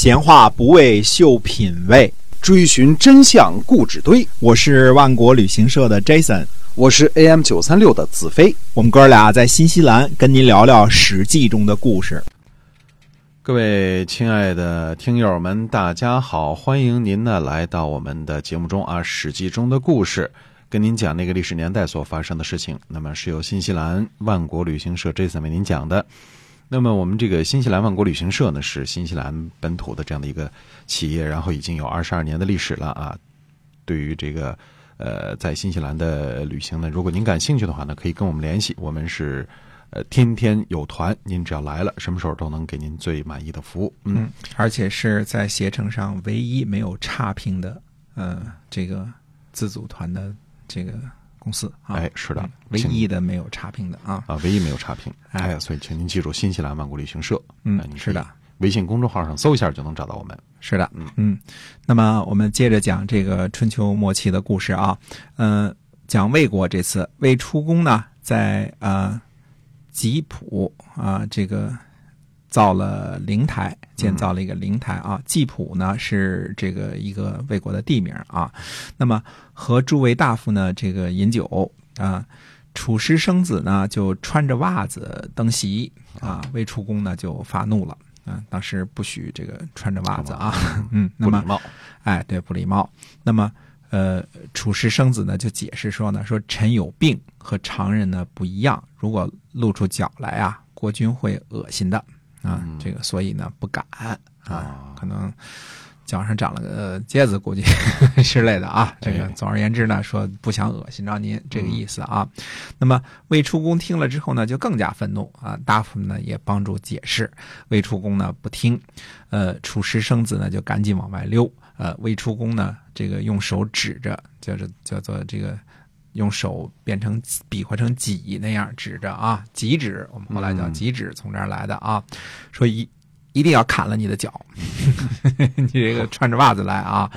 闲话不为秀品味，追寻真相故纸堆。我是万国旅行社的 Jason，我是 AM 九三六的子飞。我们哥俩在新西兰跟您聊聊《史记》中的故事。各位亲爱的听友们，大家好，欢迎您呢来到我们的节目中啊，《史记》中的故事，跟您讲那个历史年代所发生的事情。那么是由新西兰万国旅行社 Jason 为您讲的。那么我们这个新西兰万国旅行社呢，是新西兰本土的这样的一个企业，然后已经有二十二年的历史了啊。对于这个呃在新西兰的旅行呢，如果您感兴趣的话呢，可以跟我们联系，我们是。呃，天天有团，您只要来了，什么时候都能给您最满意的服务。嗯，而且是在携程上唯一没有差评的，呃，这个自组团的这个公司啊。哎，是的，唯一的没有差评的啊。啊，唯一没有差评。哎，所以请您记住，新西兰万国旅行社。嗯，是的，微信公众号上搜一下就能找到我们。是的，嗯嗯。那么我们接着讲这个春秋末期的故事啊。嗯，讲魏国这次魏出公呢，在啊。吉普啊，这个造了灵台，建造了一个灵台啊。吉普呢是这个一个魏国的地名啊。那么和诸位大夫呢这个饮酒啊，楚师生子呢就穿着袜子登席啊。魏出公呢就发怒了啊，当时不许这个穿着袜子啊，嗯，那么哎，对，不礼貌。那么。呃，楚师生子呢就解释说呢，说臣有病，和常人呢不一样，如果露出脚来啊，国君会恶心的啊，这个所以呢不敢啊，可能。脚上长了个疖子，估计 之类的啊。这个总而言之呢，说不想恶心着您，这个意思啊。那么魏出公听了之后呢，就更加愤怒啊。大夫们呢也帮助解释，魏出公呢不听。呃，楚石生子呢就赶紧往外溜。呃，魏出公呢这个用手指着，叫做叫做这个用手变成比划成戟那样指着啊，戟指，我们后来叫戟指，从这儿来的啊。说一。一定要砍了你的脚，你这个穿着袜子来啊！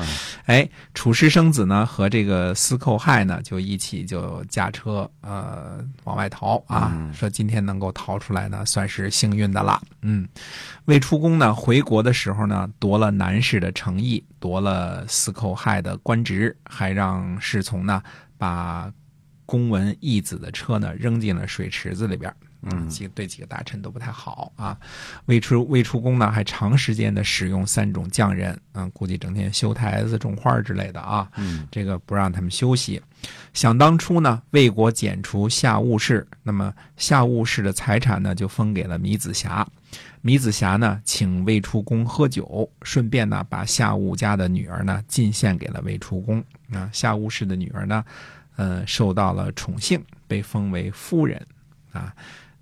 哎，楚师生子呢和这个司寇亥呢就一起就驾车呃往外逃啊，说今天能够逃出来呢算是幸运的了。嗯，未出宫呢回国的时候呢夺了南氏的诚意，夺了司寇亥的官职，还让侍从呢把公文义子的车呢扔进了水池子里边。嗯，几对几个大臣都不太好啊。未出未出宫呢，还长时间的使用三种匠人，嗯，估计整天修台子、种花之类的啊。嗯，这个不让他们休息。想当初呢，魏国剪除夏务氏，那么夏务氏的财产呢，就分给了米子瑕。米子霞呢，请魏出公喝酒，顺便呢，把夏务家的女儿呢，进献给了魏出公。啊，夏务氏的女儿呢，呃，受到了宠幸，被封为夫人，啊。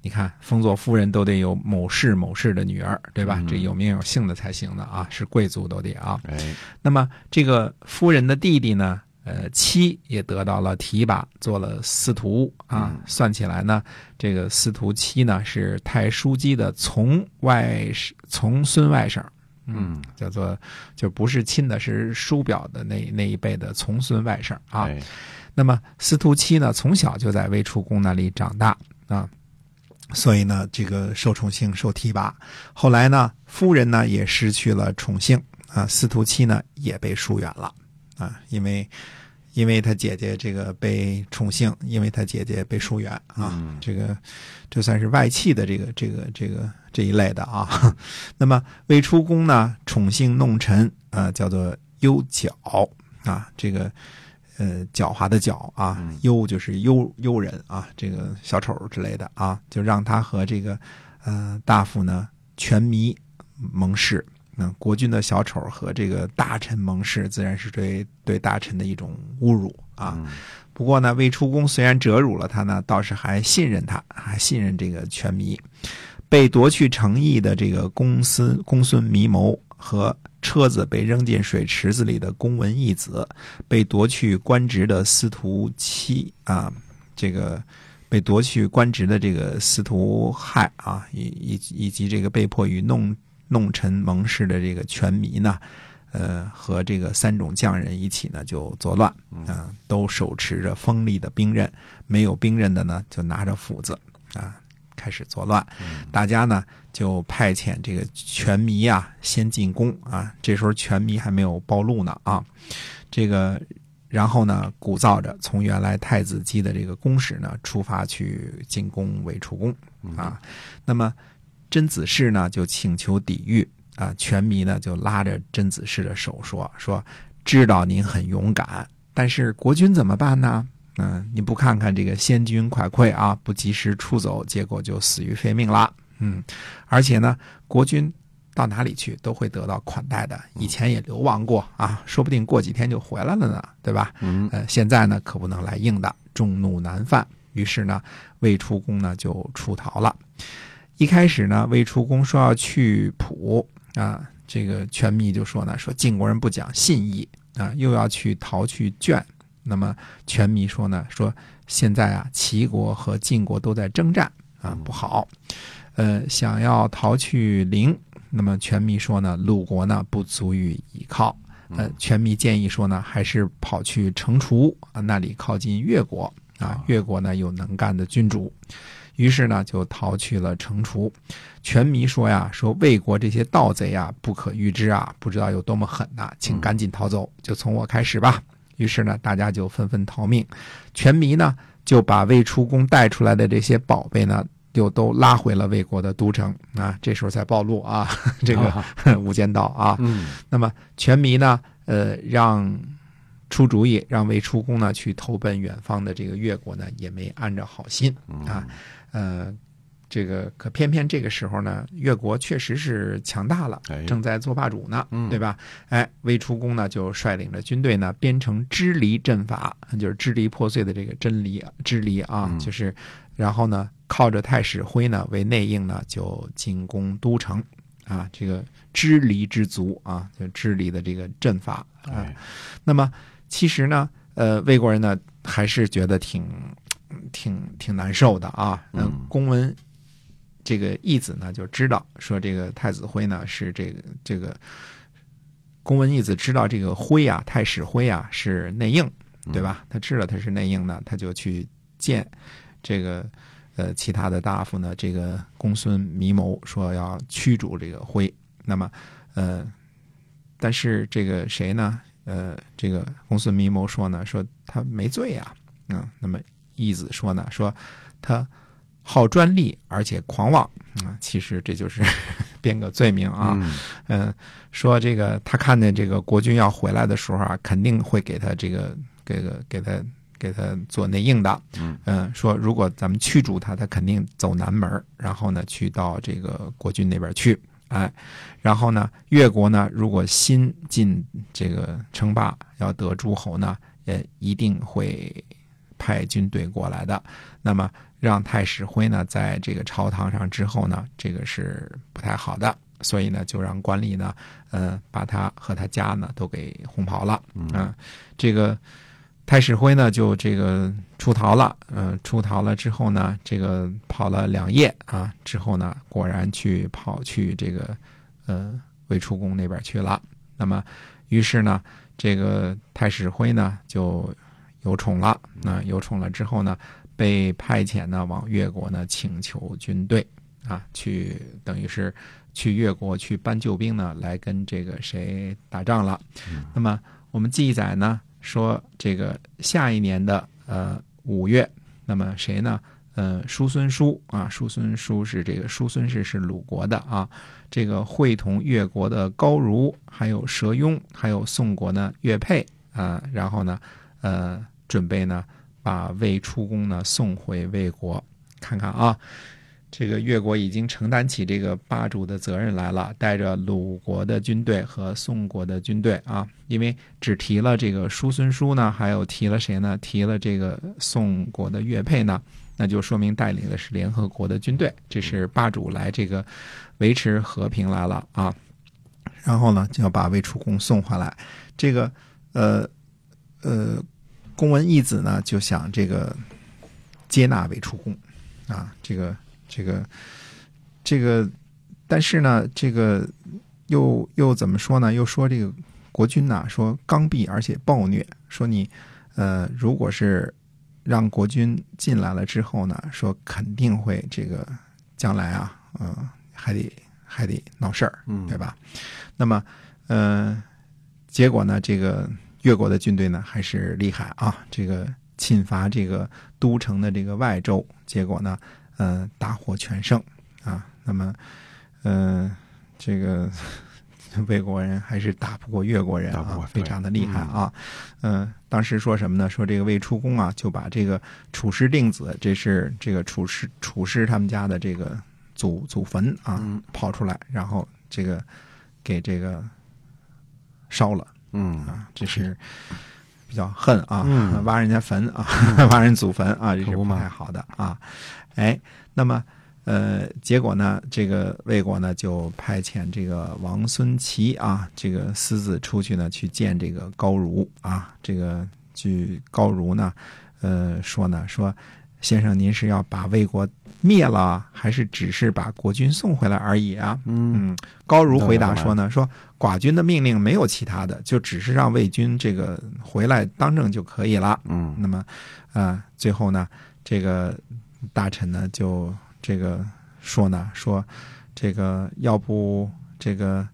你看，封作夫人都得有某氏某氏的女儿，对吧？这有名有姓的才行的啊，是贵族都得啊。哎，那么这个夫人的弟弟呢，呃，七也得到了提拔，做了司徒啊。算起来呢，这个司徒七呢是太叔姬的从外甥，从孙外甥，嗯，叫做就不是亲的，是叔表的那那一辈的从孙外甥啊。那么司徒七呢，从小就在魏出公那里长大啊。所以呢，这个受宠幸、受提拔。后来呢，夫人呢也失去了宠幸啊，司徒七呢也被疏远了啊，因为因为他姐姐这个被宠幸，因为他姐姐被疏远啊，这个这算是外戚的这个这个这个这一类的啊。那么未出宫呢，宠幸弄臣啊，叫做优角啊，这个。呃，狡猾的狡啊，幽就是幽幽人啊，这个小丑之类的啊，就让他和这个呃大夫呢权迷盟誓。那国君的小丑和这个大臣盟誓，自然是对对大臣的一种侮辱啊。不过呢，魏出公虽然折辱了他呢，倒是还信任他，还信任这个权迷。被夺去诚意的这个公孙公孙弥谋和。车子被扔进水池子里的公文义子，被夺去官职的司徒七啊，这个被夺去官职的这个司徒亥啊，以以以及这个被迫与弄弄臣盟誓的这个权迷呢，呃，和这个三种匠人一起呢就作乱啊，都手持着锋利的兵刃，没有兵刃的呢就拿着斧子啊，开开始作乱，大家呢就派遣这个权迷啊先进攻啊，这时候权迷还没有暴露呢啊，这个然后呢鼓噪着从原来太子姬的这个宫室呢出发去进攻魏出宫啊，那么甄子氏呢就请求抵御啊，权弥呢就拉着甄子氏的手说说知道您很勇敢，但是国君怎么办呢？嗯，你不看看这个先君快溃啊，不及时出走，结果就死于非命了。嗯，而且呢，国君到哪里去都会得到款待的，以前也流亡过啊，说不定过几天就回来了呢，对吧？嗯，呃，现在呢可不能来硬的，众怒难犯。于是呢，魏出公呢就出逃了。一开始呢，魏出公说要去蒲啊，这个权密就说呢，说晋国人不讲信义啊，又要去逃去卷。那么权密说呢，说现在啊，齐国和晋国都在征战啊，不好。呃，想要逃去陵，那么权密说呢，鲁国呢不足以依靠。呃，权密建议说呢，还是跑去成楚啊，那里靠近越国啊，越国呢有能干的君主。于是呢，就逃去了城厨。权迷说呀，说魏国这些盗贼啊，不可预知啊，不知道有多么狠呐，请赶紧逃走，就从我开始吧。于是呢，大家就纷纷逃命。权迷呢，就把魏出宫带出来的这些宝贝呢，又都拉回了魏国的都城啊。这时候才暴露啊，这个 无间道啊。嗯，那么权迷呢，呃，让出主意让魏出公呢去投奔远方的这个越国呢，也没安着好心啊。呃，这个可偏偏这个时候呢，越国确实是强大了，正在做霸主呢，对吧？哎，魏出公呢就率领着军队呢编成支离阵法，就是支离破碎的这个真离支离啊，就是然后呢靠着太史辉呢为内应呢就进攻都城啊，这个支离之族啊，就支离的这个阵法啊。那么其实呢，呃，魏国人呢还是觉得挺。挺挺难受的啊！那，公文这个义子呢就知道说这个太子辉呢是这个这个公文义子知道这个辉啊太史辉啊是内应，对吧？他知道他是内应呢，他就去见这个呃其他的大夫呢，这个公孙弥谋说要驱逐这个辉。那么呃，但是这个谁呢？呃，这个公孙密谋说呢，说他没罪呀，嗯，那么。义子说呢，说他好专利，而且狂妄啊。其实这就是 编个罪名啊。嗯，说这个他看见这个国君要回来的时候啊，肯定会给他这个给个给他给他做内应的。嗯，说如果咱们驱逐他，他肯定走南门，然后呢去到这个国君那边去。哎，然后呢，越国呢如果新进这个称霸要得诸侯呢，也一定会。派军队过来的，那么让太史辉呢，在这个朝堂上之后呢，这个是不太好的，所以呢，就让官吏呢，呃，把他和他家呢都给轰跑了。嗯，这个太史辉呢，就这个出逃了。嗯，出逃了之后呢，这个跑了两夜啊，之后呢，果然去跑去这个呃魏出宫那边去了。那么，于是呢，这个太史辉呢就。有宠了，那有宠了之后呢，被派遣呢往越国呢请求军队啊，去等于是去越国去搬救兵呢，来跟这个谁打仗了。那么我们记载呢说，这个下一年的呃五月，那么谁呢？呃，叔孙叔啊，叔孙叔是这个叔孙氏是鲁国的啊，这个会同越国的高如，还有佘庸，还有宋国呢岳佩啊，然后呢。呃，准备呢，把魏出公呢送回魏国，看看啊，这个越国已经承担起这个霸主的责任来了，带着鲁国的军队和宋国的军队啊，因为只提了这个叔孙叔呢，还有提了谁呢？提了这个宋国的岳佩呢，那就说明带领的是联合国的军队，这是霸主来这个维持和平来了啊，然后呢，就要把魏出公送回来，这个呃。呃，公文义子呢就想这个接纳魏出公啊，这个这个这个，但是呢，这个又又怎么说呢？又说这个国君呐，说刚愎而且暴虐，说你呃，如果是让国君进来了之后呢，说肯定会这个将来啊，嗯、还得还得闹事儿，嗯对吧？那么，呃，结果呢，这个越国的军队呢还是厉害啊，这个侵伐这个都城的这个外州，结果呢，呃，大获全胜啊。那么，呃，这个 魏国人还是打不过越国人啊非常的厉害啊。嗯、当时说什么呢？说这个魏出公啊，就把这个楚师定子，这是这个楚师楚师他们家的这个祖祖坟啊，嗯刨出来，然后这个给这个烧了嗯啊，这是比较恨啊，嗯挖人家坟啊，挖人祖坟啊，这是不太好的啊。哎，那么呃，结果呢，这个魏国呢就派遣这个王孙齐啊，这个私自出去呢去见这个高如啊，这个据高如呢，呃说呢说。先生，您是要把魏国灭了，还是只是把国君送回来而已啊？嗯嗯，高如回答说呢，说寡君的命令没有其他的，就只是让魏军这个回来当政就可以了。嗯那么，呃，最后呢，这个大臣呢就这个说呢，说这个要不这个，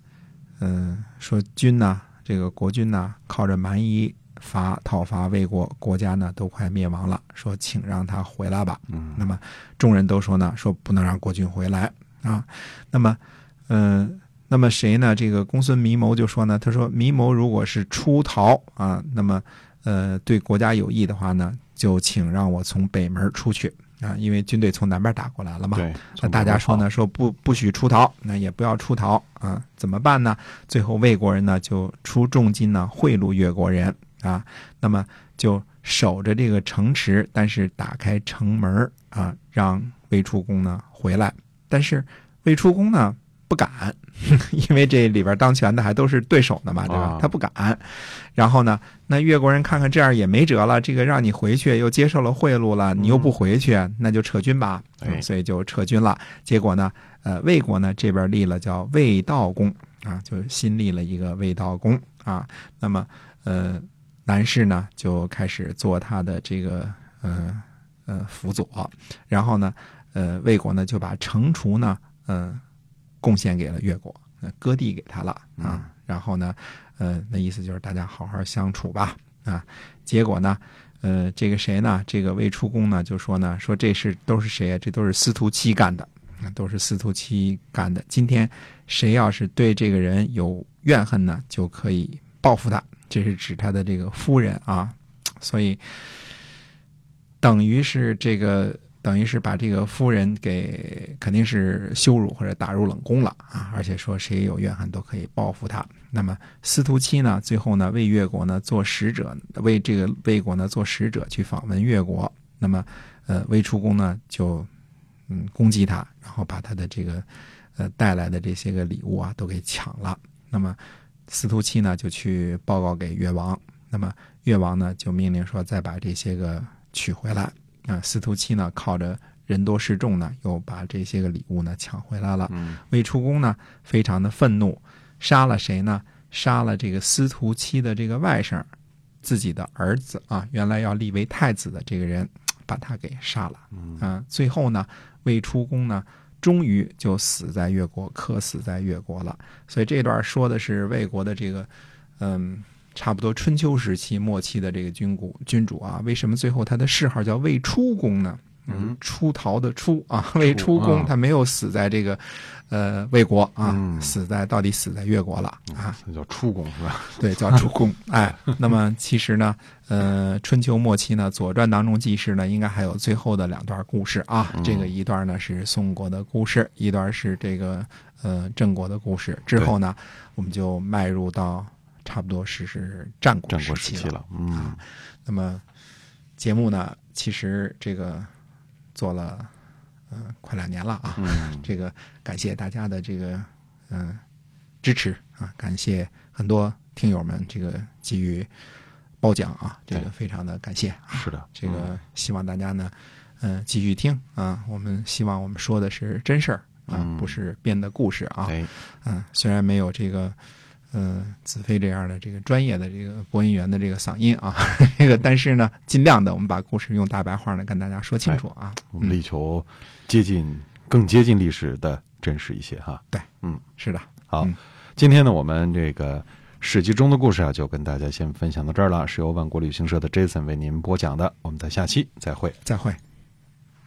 嗯、说君呢，这个国君呢，靠着蛮夷伐讨伐魏国，国家呢都快灭亡了，说请让他回来吧。嗯那么众人都说呢，说不能让国君回来啊。那么，嗯、那么谁呢？这个公孙弥谋就说呢，他说弥谋如果是出逃啊，那么呃对国家有益的话呢，就请让我从北门出去啊，因为军队从南边打过来了嘛。对，那大家说呢，说不不许出逃，那也不要出逃啊，怎么办呢？最后魏国人呢就出重金呢贿赂越国人啊，那么就守着这个城池，但是打开城门啊，让魏出公呢回来，但是魏出公呢不敢，因为这里边当权的还都是对手呢嘛，对吧啊？他不敢。然后呢，那越国人看看这样也没辙了，这个让你回去又接受了贿赂了，你又不回去，那就撤军吧。所以就撤军了。结果呢，呃，魏国呢这边立了叫魏道公啊，就新立了一个魏道公啊。那么呃，南氏呢就开始做他的这个呃呃辅佐，然后呢，呃，魏国呢就把城厨呢呃贡献给了越国，呃割地给他了啊。然后呢，呃，那意思就是大家好好相处吧啊。结果呢，呃，这个谁呢？这个魏出公呢就说呢，说这是都是谁啊？这都是司徒七干的，啊都是司徒七干的。今天谁要是对这个人有怨恨呢，就可以报复他。这是指他的这个夫人啊，所以等于是这个。等于是把这个夫人给肯定是羞辱或者打入冷宫了啊！而且说谁有怨恨都可以报复他。那么司徒七呢，最后呢为越国呢做使者，为这个魏国呢做使者去访问越国。那么呃魏出公呢就嗯攻击他，然后把他的这个呃带来的这些个礼物啊都给抢了。那么司徒七呢就去报告给越王，那么越王呢就命令说再把这些个取回来。啊，司徒七呢靠着人多势众呢，又把这些个礼物呢抢回来了。嗯魏出公呢非常的愤怒，杀了谁呢？杀了这个司徒七的这个外甥，自己的儿子啊，原来要立为太子的这个人，把他给杀了。嗯啊，最后呢，魏出公呢，终于就死在越国，客死在越国了。所以这段说的是魏国的这个，嗯。差不多春秋时期末期的这个君主君主啊，为什么最后他的谥号叫魏出公呢？嗯，出逃的出啊，魏出公啊他没有死在这个呃魏国啊，嗯死在到底死在越国了啊，那叫出宫是吧？对，叫出公。哎，那么其实呢，呃，春秋末期呢，《左传》当中记事呢，应该还有最后的两段故事啊。嗯这个一段呢是宋国的故事，一段是这个呃郑国的故事。之后呢，我们就迈入到差不多是是战国时期了，嗯那么节目呢，其实这个做了呃快两年了啊。嗯，这个感谢大家的这个嗯、呃支持啊，感谢很多听友们这个给予褒奖啊，这个非常的感谢啊。是的，这个希望大家呢，嗯、继续听啊。我们希望我们说的是真事儿啊，嗯不是编的故事啊。哎，嗯，虽然没有这个，呃，子飞这样的这个专业的这个播音员的这个嗓音啊，这个，但是呢，尽量的我们把故事用大白话呢跟大家说清楚啊。我们力求接近更接近历史的真实一些哈。对，嗯是的，好，嗯今天呢，我们这个史记中的故事啊，就跟大家先分享到这儿了，是由万国旅行社的 Jason 为您播讲的，我们在下期再会。再会。